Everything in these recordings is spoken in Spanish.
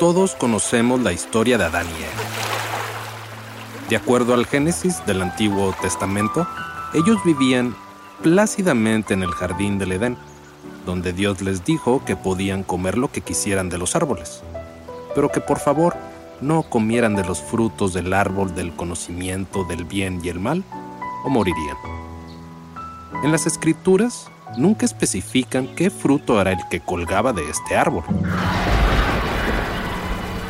Todos conocemos la historia de Adán y Eva. De acuerdo al Génesis del Antiguo Testamento, ellos vivían plácidamente en el jardín del Edén, donde Dios les dijo que podían comer lo que quisieran de los árboles, pero que por favor no comieran de los frutos del árbol del conocimiento del bien y el mal, o morirían. En las escrituras nunca especifican qué fruto era el que colgaba de este árbol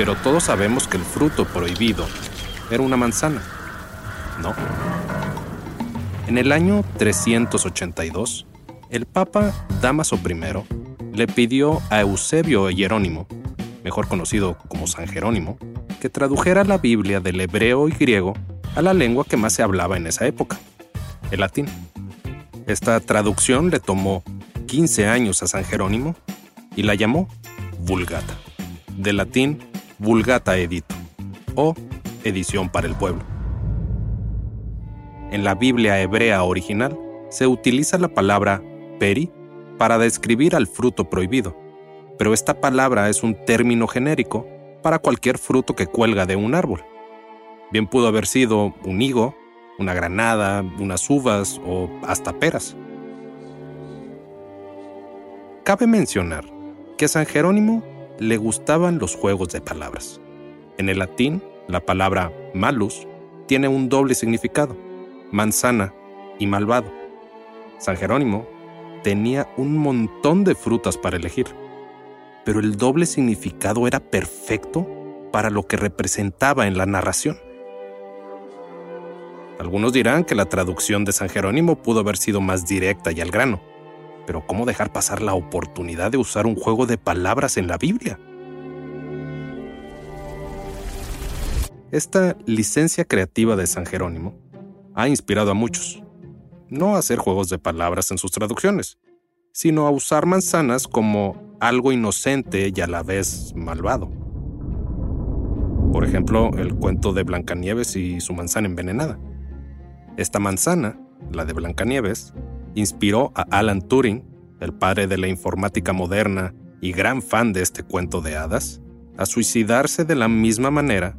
pero todos sabemos que el fruto prohibido era una manzana. ¿No? En el año 382, el Papa Damaso I le pidió a Eusebio Jerónimo, mejor conocido como San Jerónimo, que tradujera la Biblia del hebreo y griego a la lengua que más se hablaba en esa época, el latín. Esta traducción le tomó 15 años a San Jerónimo y la llamó Vulgata, del latín Vulgata Edito o Edición para el Pueblo. En la Biblia hebrea original se utiliza la palabra peri para describir al fruto prohibido, pero esta palabra es un término genérico para cualquier fruto que cuelga de un árbol. Bien pudo haber sido un higo, una granada, unas uvas o hasta peras. Cabe mencionar que San Jerónimo le gustaban los juegos de palabras. En el latín, la palabra malus tiene un doble significado, manzana y malvado. San Jerónimo tenía un montón de frutas para elegir, pero el doble significado era perfecto para lo que representaba en la narración. Algunos dirán que la traducción de San Jerónimo pudo haber sido más directa y al grano, pero ¿cómo dejar pasar la oportunidad de usar un juego de palabras en la Biblia? Esta licencia creativa de San Jerónimo ha inspirado a muchos, no a hacer juegos de palabras en sus traducciones, sino a usar manzanas como algo inocente y a la vez malvado. Por ejemplo, el cuento de Blancanieves y su manzana envenenada. Esta manzana, la de Blancanieves, inspiró a Alan Turing, el padre de la informática moderna y gran fan de este cuento de hadas, a suicidarse de la misma manera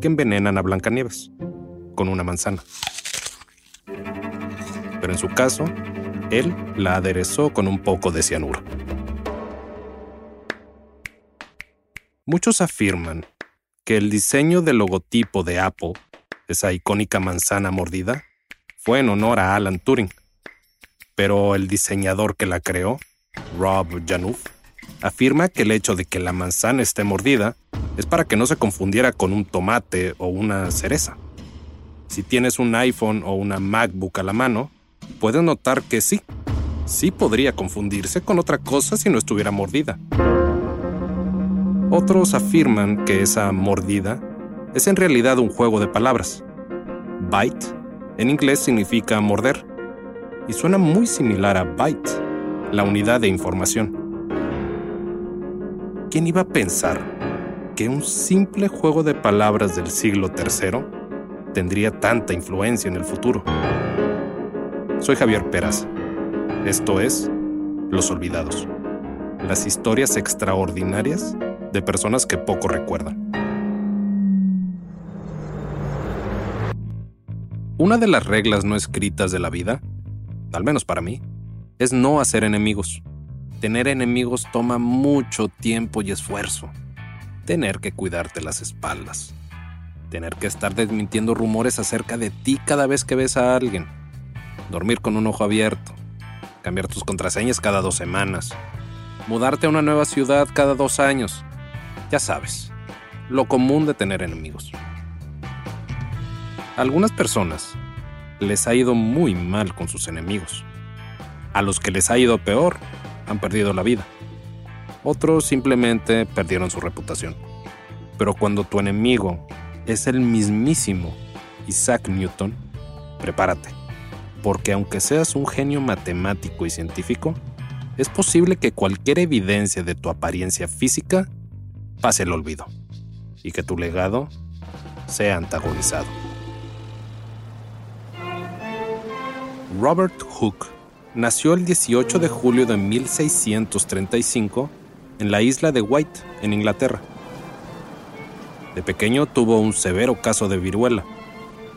que envenenan a Blancanieves, con una manzana. Pero en su caso, él la aderezó con un poco de cianuro. Muchos afirman que el diseño del logotipo de Apple, esa icónica manzana mordida, fue en honor a Alan Turing. Pero el diseñador que la creó, Rob Janouf, afirma que el hecho de que la manzana esté mordida es para que no se confundiera con un tomate o una cereza. Si tienes un iPhone o una MacBook a la mano, puedes notar que sí, sí podría confundirse con otra cosa si no estuviera mordida. Otros afirman que esa mordida es en realidad un juego de palabras. Byte en inglés significa morder y suena muy similar a byte, la unidad de información. ¿Quién iba a pensar que un simple juego de palabras del siglo III tendría tanta influencia en el futuro? Soy Javier Peraza. Esto es Los Olvidados. Las historias extraordinarias de personas que poco recuerdan. Una de las reglas no escritas de la vida, al menos para mí, es no hacer enemigos. Tener enemigos toma mucho tiempo y esfuerzo. tener que cuidarte las espaldas, tener que estar desmintiendo rumores acerca de ti cada vez que ves a alguien, dormir con un ojo abierto, cambiar tus contraseñas cada dos semanas, mudarte a una nueva ciudad cada dos años. Ya sabes, lo común de tener enemigos. Algunas personas les ha ido muy mal con sus enemigos. A los que les ha ido peor, han perdido la vida. Otros simplemente perdieron su reputación. Pero cuando tu enemigo es el mismísimo Isaac Newton, prepárate, porque aunque seas un genio matemático y científico, es posible que cualquier evidencia de tu apariencia física pase el olvido y que tu legado sea antagonizado. Robert Hooke nació el 18 de julio de 1635 en la isla de White, en Inglaterra. De pequeño tuvo un severo caso de viruela,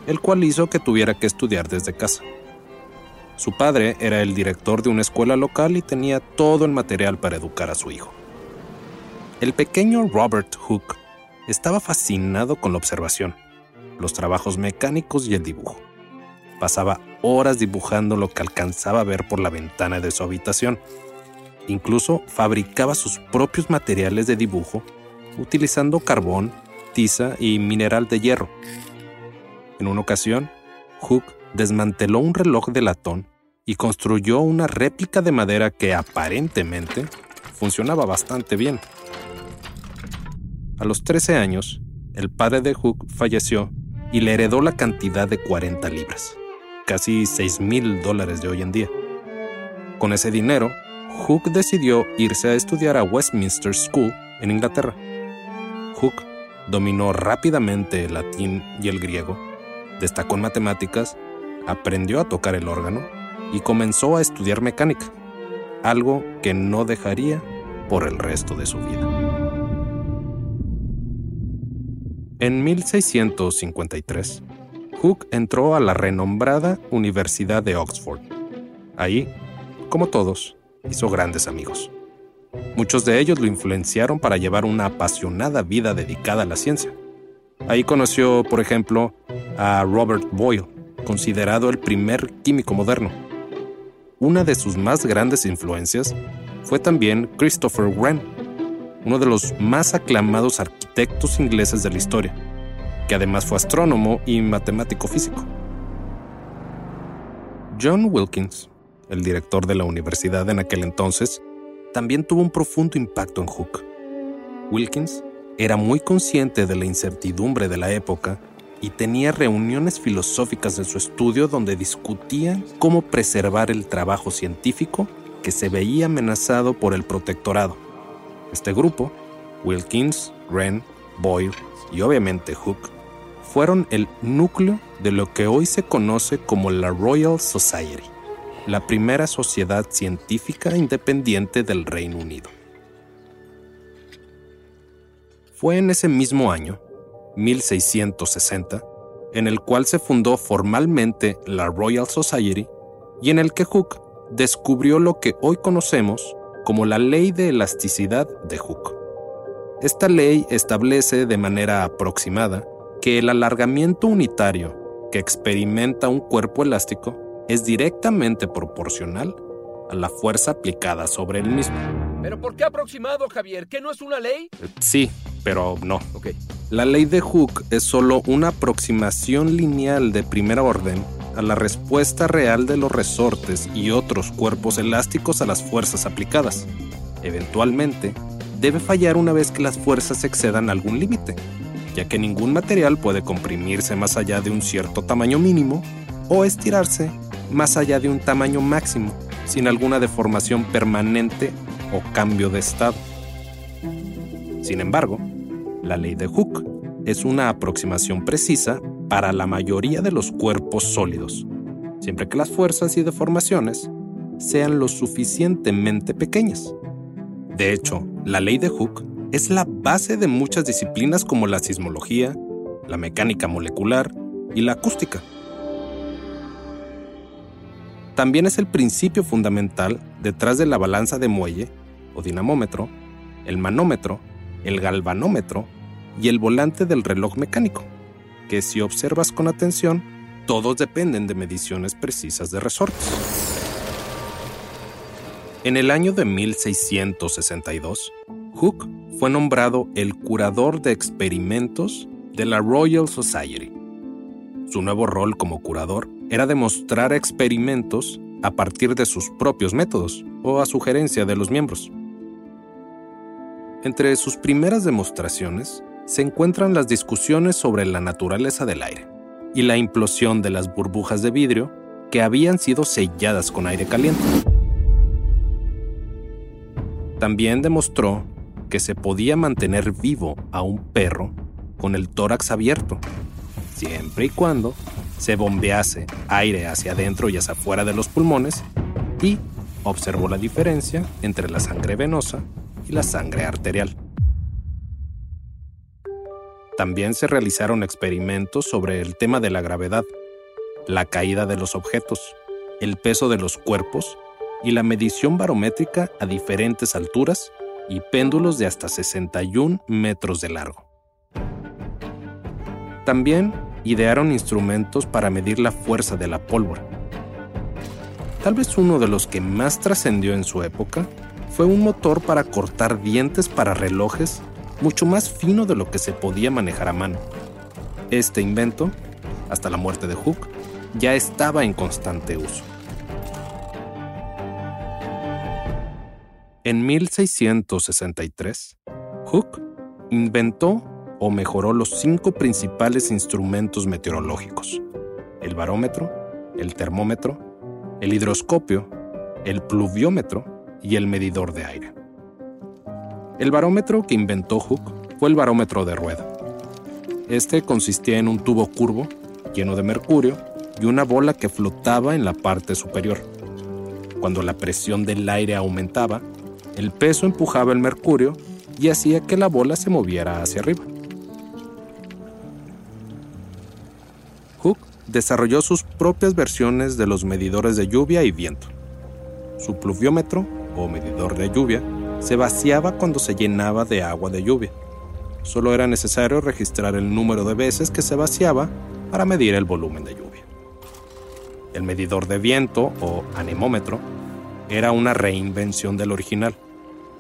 el cual hizo que tuviera que estudiar desde casa. Su padre era el director de una escuela local y tenía todo el material para educar a su hijo. El pequeño Robert Hooke estaba fascinado con la observación, los trabajos mecánicos y el dibujo. Pasaba horas dibujando lo que alcanzaba a ver por la ventana de su habitación. Incluso fabricaba sus propios materiales de dibujo utilizando carbón, tiza y mineral de hierro. En una ocasión, Hook desmanteló un reloj de latón y construyó una réplica de madera que aparentemente funcionaba bastante bien. A los 13 años, el padre de Hook falleció y le heredó la cantidad de 40 libras, casi 6 mil dólares de hoy en día. Con ese dinero, Hook decidió irse a estudiar a Westminster School en Inglaterra. Hook dominó rápidamente el latín y el griego, destacó en matemáticas, aprendió a tocar el órgano y comenzó a estudiar mecánica, algo que no dejaría por el resto de su vida. En 1653, Hooke entró a la renombrada Universidad de Oxford. Ahí, como todos, hizo grandes amigos. Muchos de ellos lo influenciaron para llevar una apasionada vida dedicada a la ciencia. Ahí conoció, por ejemplo, a Robert Boyle, considerado el primer químico moderno. Una de sus más grandes influencias fue también Christopher Wren, uno de los más aclamados arquitectos ingleses de la historia, que además fue astrónomo y matemático físico. John Wilkins, el director de la universidad en aquel entonces, también tuvo un profundo impacto en Hooke. Wilkins era muy consciente de la incertidumbre de la época y tenía reuniones filosóficas en su estudio donde discutían cómo preservar el trabajo científico que se veía amenazado por el protectorado. Este grupo, Wilkins, Wren, Boyle y obviamente Hooke, fueron el núcleo de lo que hoy se conoce como la Royal Society, la primera sociedad científica independiente del Reino Unido. Fue en ese mismo año 1660, en el cual se fundó formalmente la Royal Society y en el que Hooke descubrió lo que hoy conocemos como la ley de elasticidad de Hooke. Esta ley establece de manera aproximada que el alargamiento unitario que experimenta un cuerpo elástico es directamente proporcional a la fuerza aplicada sobre el mismo. ¿Pero por qué aproximado, Javier? ¿Qué no es una ley? Sí, pero no. Ok. La ley de Hooke es solo una aproximación lineal de primera orden a la respuesta real de los resortes y otros cuerpos elásticos a las fuerzas aplicadas. Eventualmente, debe fallar una vez que las fuerzas excedan algún límite, ya que ningún material puede comprimirse más allá de un cierto tamaño mínimo o estirarse más allá de un tamaño máximo, sin alguna deformación permanente o cambio de estado. Sin embargo, la ley de Hooke es una aproximación precisa para la mayoría de los cuerpos sólidos, siempre que las fuerzas y deformaciones sean lo suficientemente pequeñas. De hecho, la ley de Hooke es la base de muchas disciplinas como la sismología, la mecánica molecular y la acústica. También es el principio fundamental detrás de la balanza de muelle o dinamómetro, el manómetro el galvanómetro y el volante del reloj mecánico, que si observas con atención, todos dependen de mediciones precisas de resortes. En el año de 1662, Hooke fue nombrado el curador de experimentos de la Royal Society. Su nuevo rol como curador era demostrar experimentos a partir de sus propios métodos o a sugerencia de los miembros. Entre sus primeras demostraciones se encuentran las discusiones sobre la naturaleza del aire y la implosión de las burbujas de vidrio que habían sido selladas con aire caliente. También demostró que se podía mantener vivo a un perro con el tórax abierto, siempre y cuando se bombease aire hacia adentro y hacia afuera de los pulmones y observó la diferencia entre la sangre venosa y la sangre arterial. También se realizaron experimentos sobre el tema de la gravedad, la caída de los objetos, el peso de los cuerpos y la medición barométrica a diferentes alturas y péndulos de hasta 61 metros de largo. También idearon instrumentos para medir la fuerza de la pólvora. Tal vez uno de los que más trascendió en su época fue un motor para cortar dientes para relojes mucho más fino de lo que se podía manejar a mano. Este invento, hasta la muerte de Hooke, ya estaba en constante uso. En 1663, Hooke inventó o mejoró los cinco principales instrumentos meteorológicos, el barómetro, el termómetro, el hidroscopio, el pluviómetro y el medidor de aire. El barómetro que inventó Hooke fue el barómetro de rueda. Este consistía en un tubo curvo, lleno de mercurio, y una bola que flotaba en la parte superior. Cuando la presión del aire aumentaba, el peso empujaba el mercurio y hacía que la bola se moviera hacia arriba. Hooke desarrolló sus propias versiones de los medidores de lluvia y viento. Su pluviómetro, o medidor de lluvia, se vaciaba cuando se llenaba de agua de lluvia. Solo era necesario registrar el número de veces que se vaciaba para medir el volumen de lluvia. El medidor de viento, o anemómetro, era una reinvención del original.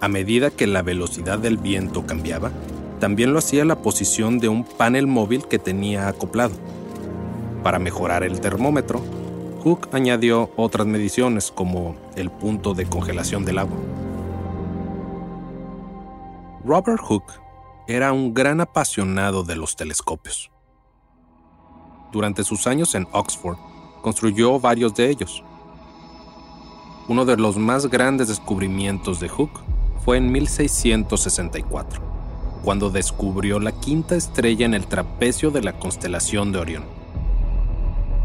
A medida que la velocidad del viento cambiaba, también lo hacía la posición de un panel móvil que tenía acoplado. Para mejorar el termómetro, Hooke añadió otras mediciones como el punto de congelación del agua. Robert Hooke era un gran apasionado de los telescopios. Durante sus años en Oxford, construyó varios de ellos. Uno de los más grandes descubrimientos de Hooke fue en 1664, cuando descubrió la quinta estrella en el trapecio de la constelación de Orión.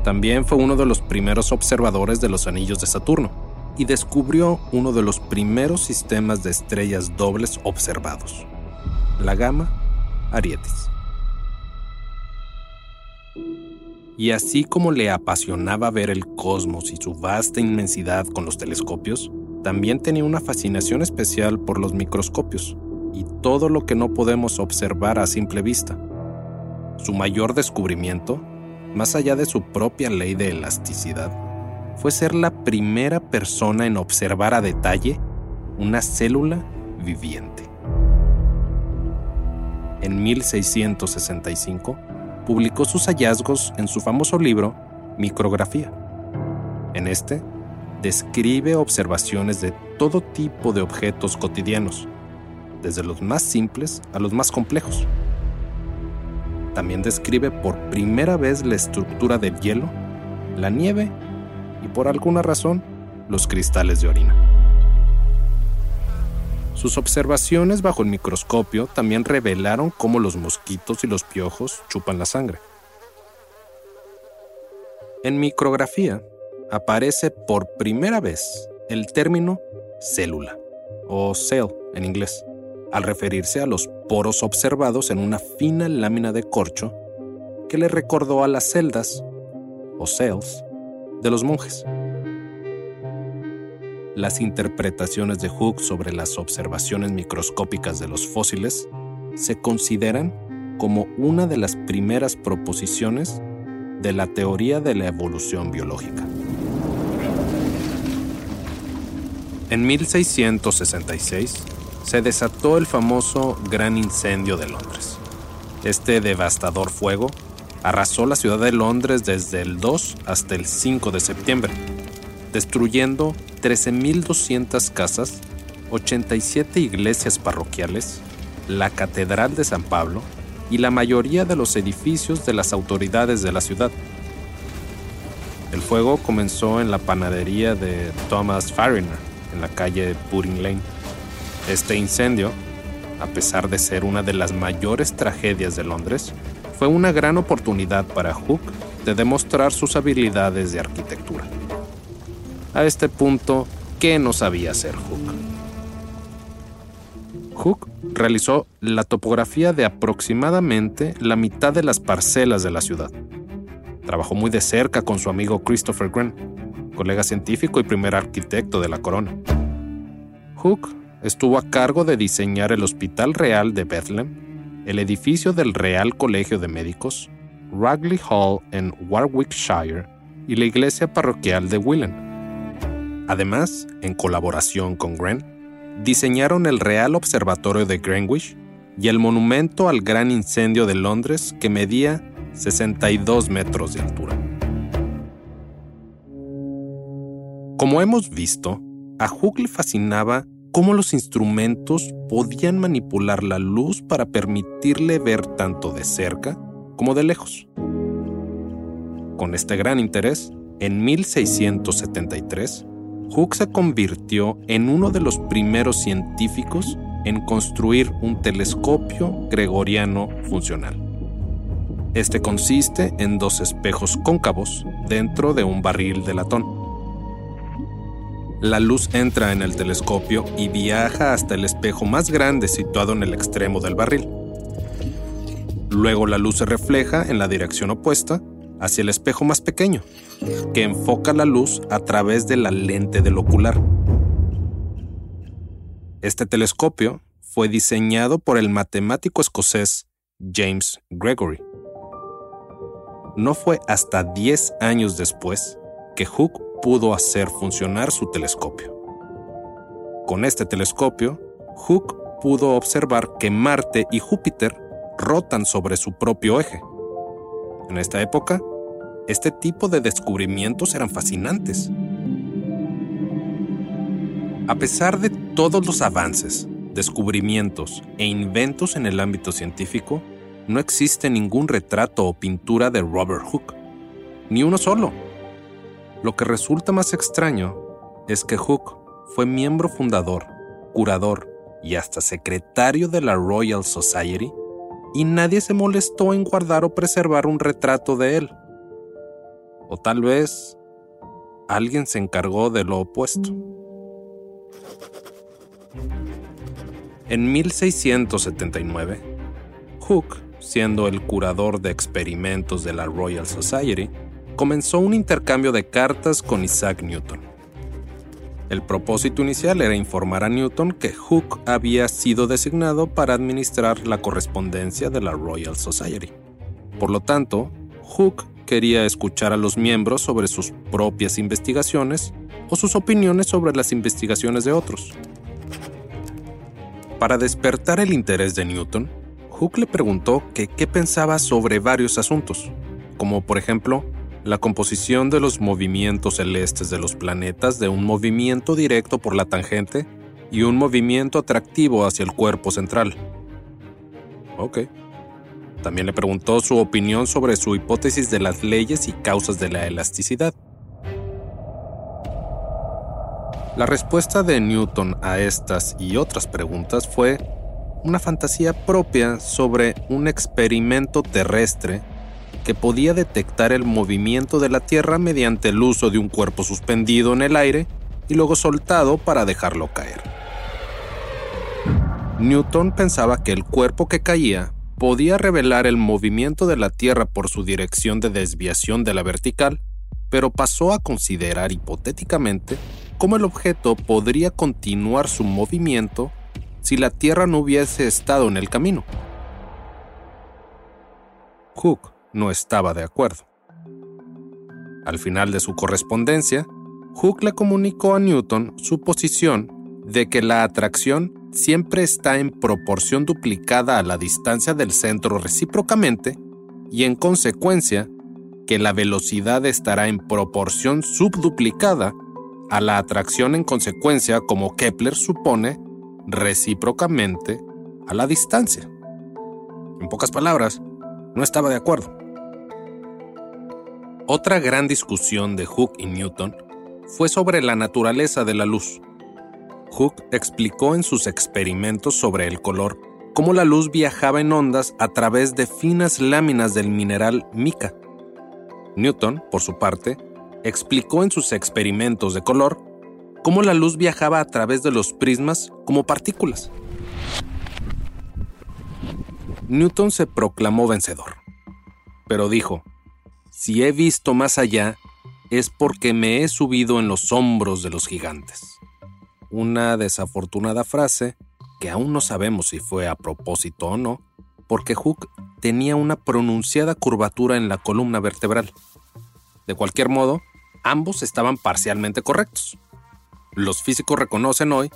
También fue uno de los primeros observadores de los anillos de Saturno y descubrió uno de los primeros sistemas de estrellas dobles observados, la gama Arietis. Y así como le apasionaba ver el cosmos y su vasta inmensidad con los telescopios, también tenía una fascinación especial por los microscopios y todo lo que no podemos observar a simple vista. Su mayor descubrimiento más allá de su propia ley de elasticidad, fue ser la primera persona en observar a detalle una célula viviente. En 1665, publicó sus hallazgos en su famoso libro Micrografía. En este, describe observaciones de todo tipo de objetos cotidianos, desde los más simples a los más complejos también describe por primera vez la estructura del hielo, la nieve y por alguna razón los cristales de orina. Sus observaciones bajo el microscopio también revelaron cómo los mosquitos y los piojos chupan la sangre. En micrografía aparece por primera vez el término célula o cell en inglés al referirse a los poros observados en una fina lámina de corcho que le recordó a las celdas, o cells, de los monjes. Las interpretaciones de Hooke sobre las observaciones microscópicas de los fósiles se consideran como una de las primeras proposiciones de la teoría de la evolución biológica. En 1666 se desató el famoso Gran Incendio de Londres. Este devastador fuego arrasó la ciudad de Londres desde el 2 hasta el 5 de septiembre, destruyendo 13.200 casas, 87 iglesias parroquiales, la Catedral de San Pablo y la mayoría de los edificios de las autoridades de la ciudad. El fuego comenzó en la panadería de Thomas Fariner, en la calle Pudding Lane. Este incendio, a pesar de ser una de las mayores tragedias de Londres, fue una gran oportunidad para Hook de demostrar sus habilidades de arquitectura. A este punto, ¿qué no sabía hacer Hook? Hook realizó la topografía de aproximadamente la mitad de las parcelas de la ciudad. Trabajó muy de cerca con su amigo Christopher Wren, colega científico y primer arquitecto de la corona. Hook estuvo a cargo de diseñar el Hospital Real de Bethlehem, el edificio del Real Colegio de Médicos, Ragley Hall en Warwickshire y la iglesia parroquial de Willen. Además, en colaboración con Wren, diseñaron el Real Observatorio de Greenwich y el monumento al gran incendio de Londres que medía 62 metros de altura. Como hemos visto, a Hooke le fascinaba cómo los instrumentos podían manipular la luz para permitirle ver tanto de cerca como de lejos. Con este gran interés, en 1673, Hooke se convirtió en uno de los primeros científicos en construir un telescopio gregoriano funcional. Este consiste en dos espejos cóncavos dentro de un barril de latón. La luz entra en el telescopio y viaja hasta el espejo más grande situado en el extremo del barril. Luego la luz se refleja en la dirección opuesta hacia el espejo más pequeño, que enfoca la luz a través de la lente del ocular. Este telescopio fue diseñado por el matemático escocés James Gregory. No fue hasta 10 años después que Hooke pudo hacer funcionar su telescopio. Con este telescopio, Hooke pudo observar que Marte y Júpiter rotan sobre su propio eje. En esta época, este tipo de descubrimientos eran fascinantes. A pesar de todos los avances, descubrimientos e inventos en el ámbito científico, no existe ningún retrato o pintura de Robert Hooke, ni uno solo. Lo que resulta más extraño es que Hooke fue miembro fundador, curador y hasta secretario de la Royal Society y nadie se molestó en guardar o preservar un retrato de él. O tal vez alguien se encargó de lo opuesto. En 1679, Hooke, siendo el curador de experimentos de la Royal Society, comenzó un intercambio de cartas con Isaac Newton. El propósito inicial era informar a Newton que Hooke había sido designado para administrar la correspondencia de la Royal Society. Por lo tanto, Hooke quería escuchar a los miembros sobre sus propias investigaciones o sus opiniones sobre las investigaciones de otros. Para despertar el interés de Newton, Hooke le preguntó que qué pensaba sobre varios asuntos, como por ejemplo la composición de los movimientos celestes de los planetas de un movimiento directo por la tangente y un movimiento atractivo hacia el cuerpo central. Ok. También le preguntó su opinión sobre su hipótesis de las leyes y causas de la elasticidad. La respuesta de Newton a estas y otras preguntas fue una fantasía propia sobre un experimento terrestre que podía detectar el movimiento de la Tierra mediante el uso de un cuerpo suspendido en el aire y luego soltado para dejarlo caer. Newton pensaba que el cuerpo que caía podía revelar el movimiento de la Tierra por su dirección de desviación de la vertical, pero pasó a considerar hipotéticamente cómo el objeto podría continuar su movimiento si la Tierra no hubiese estado en el camino. Hooke no estaba de acuerdo. Al final de su correspondencia, Hooke le comunicó a Newton su posición de que la atracción siempre está en proporción duplicada a la distancia del centro recíprocamente y en consecuencia que la velocidad estará en proporción subduplicada a la atracción en consecuencia como Kepler supone recíprocamente a la distancia. En pocas palabras, no estaba de acuerdo. Otra gran discusión de Hooke y Newton fue sobre la naturaleza de la luz. Hooke explicó en sus experimentos sobre el color cómo la luz viajaba en ondas a través de finas láminas del mineral mica. Newton, por su parte, explicó en sus experimentos de color cómo la luz viajaba a través de los prismas como partículas. Newton se proclamó vencedor, pero dijo, si he visto más allá, es porque me he subido en los hombros de los gigantes. Una desafortunada frase que aún no sabemos si fue a propósito o no, porque Hooke tenía una pronunciada curvatura en la columna vertebral. De cualquier modo, ambos estaban parcialmente correctos. Los físicos reconocen hoy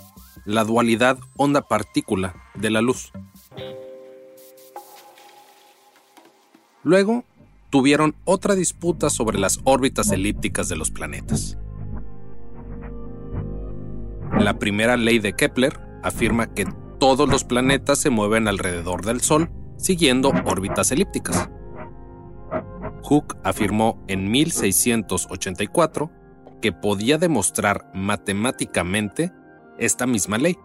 la dualidad onda-partícula de la luz. Luego, tuvieron otra disputa sobre las órbitas elípticas de los planetas. La primera ley de Kepler afirma que todos los planetas se mueven alrededor del Sol siguiendo órbitas elípticas. Hooke afirmó en 1684 que podía demostrar matemáticamente esta misma ley.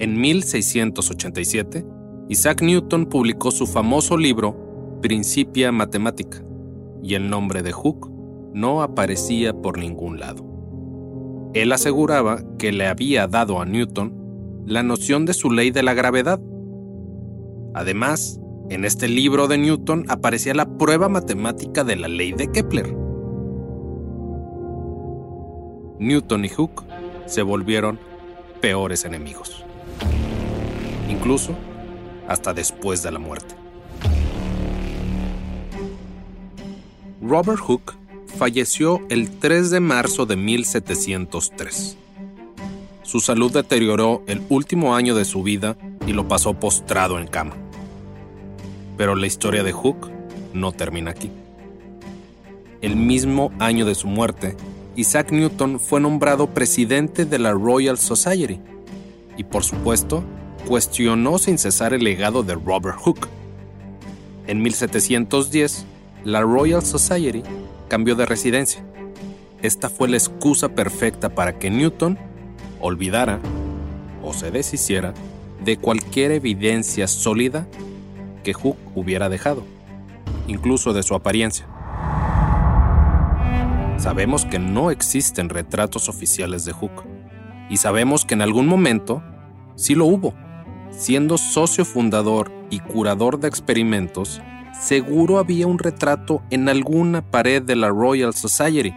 En 1687, Isaac Newton publicó su famoso libro Principia Mathematica, y el nombre de Hooke no aparecía por ningún lado. Él aseguraba que le había dado a Newton la noción de su ley de la gravedad. Además, en este libro de Newton aparecía la prueba matemática de la ley de Kepler. Newton y Hooke se volvieron peores enemigos. Incluso hasta después de la muerte. Robert Hooke falleció el 3 de marzo de 1703. Su salud deterioró el último año de su vida y lo pasó postrado en cama. Pero la historia de Hooke no termina aquí. El mismo año de su muerte, Isaac Newton fue nombrado presidente de la Royal Society y por supuesto cuestionó sin cesar el legado de Robert Hooke. En 1710, la Royal Society cambió de residencia. Esta fue la excusa perfecta para que Newton olvidara o se deshiciera de cualquier evidencia sólida que Hooke hubiera dejado, incluso de su apariencia. Sabemos que no existen retratos oficiales de Hooke y sabemos que en algún momento sí lo hubo. Siendo socio fundador y curador de experimentos, seguro había un retrato en alguna pared de la Royal Society.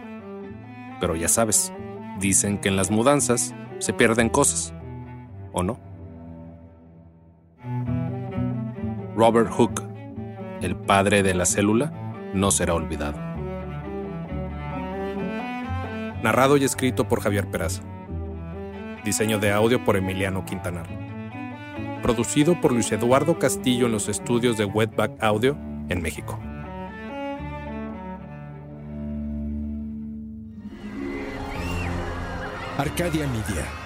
Pero ya sabes, dicen que en las mudanzas se pierden cosas, ¿o no? Robert Hooke, el padre de la célula, no será olvidado. Narrado y escrito por Javier Peraza. Diseño de audio por Emiliano Quintanar. Producido por Luis Eduardo Castillo en los estudios de Wetback Audio en México. Arcadia Media.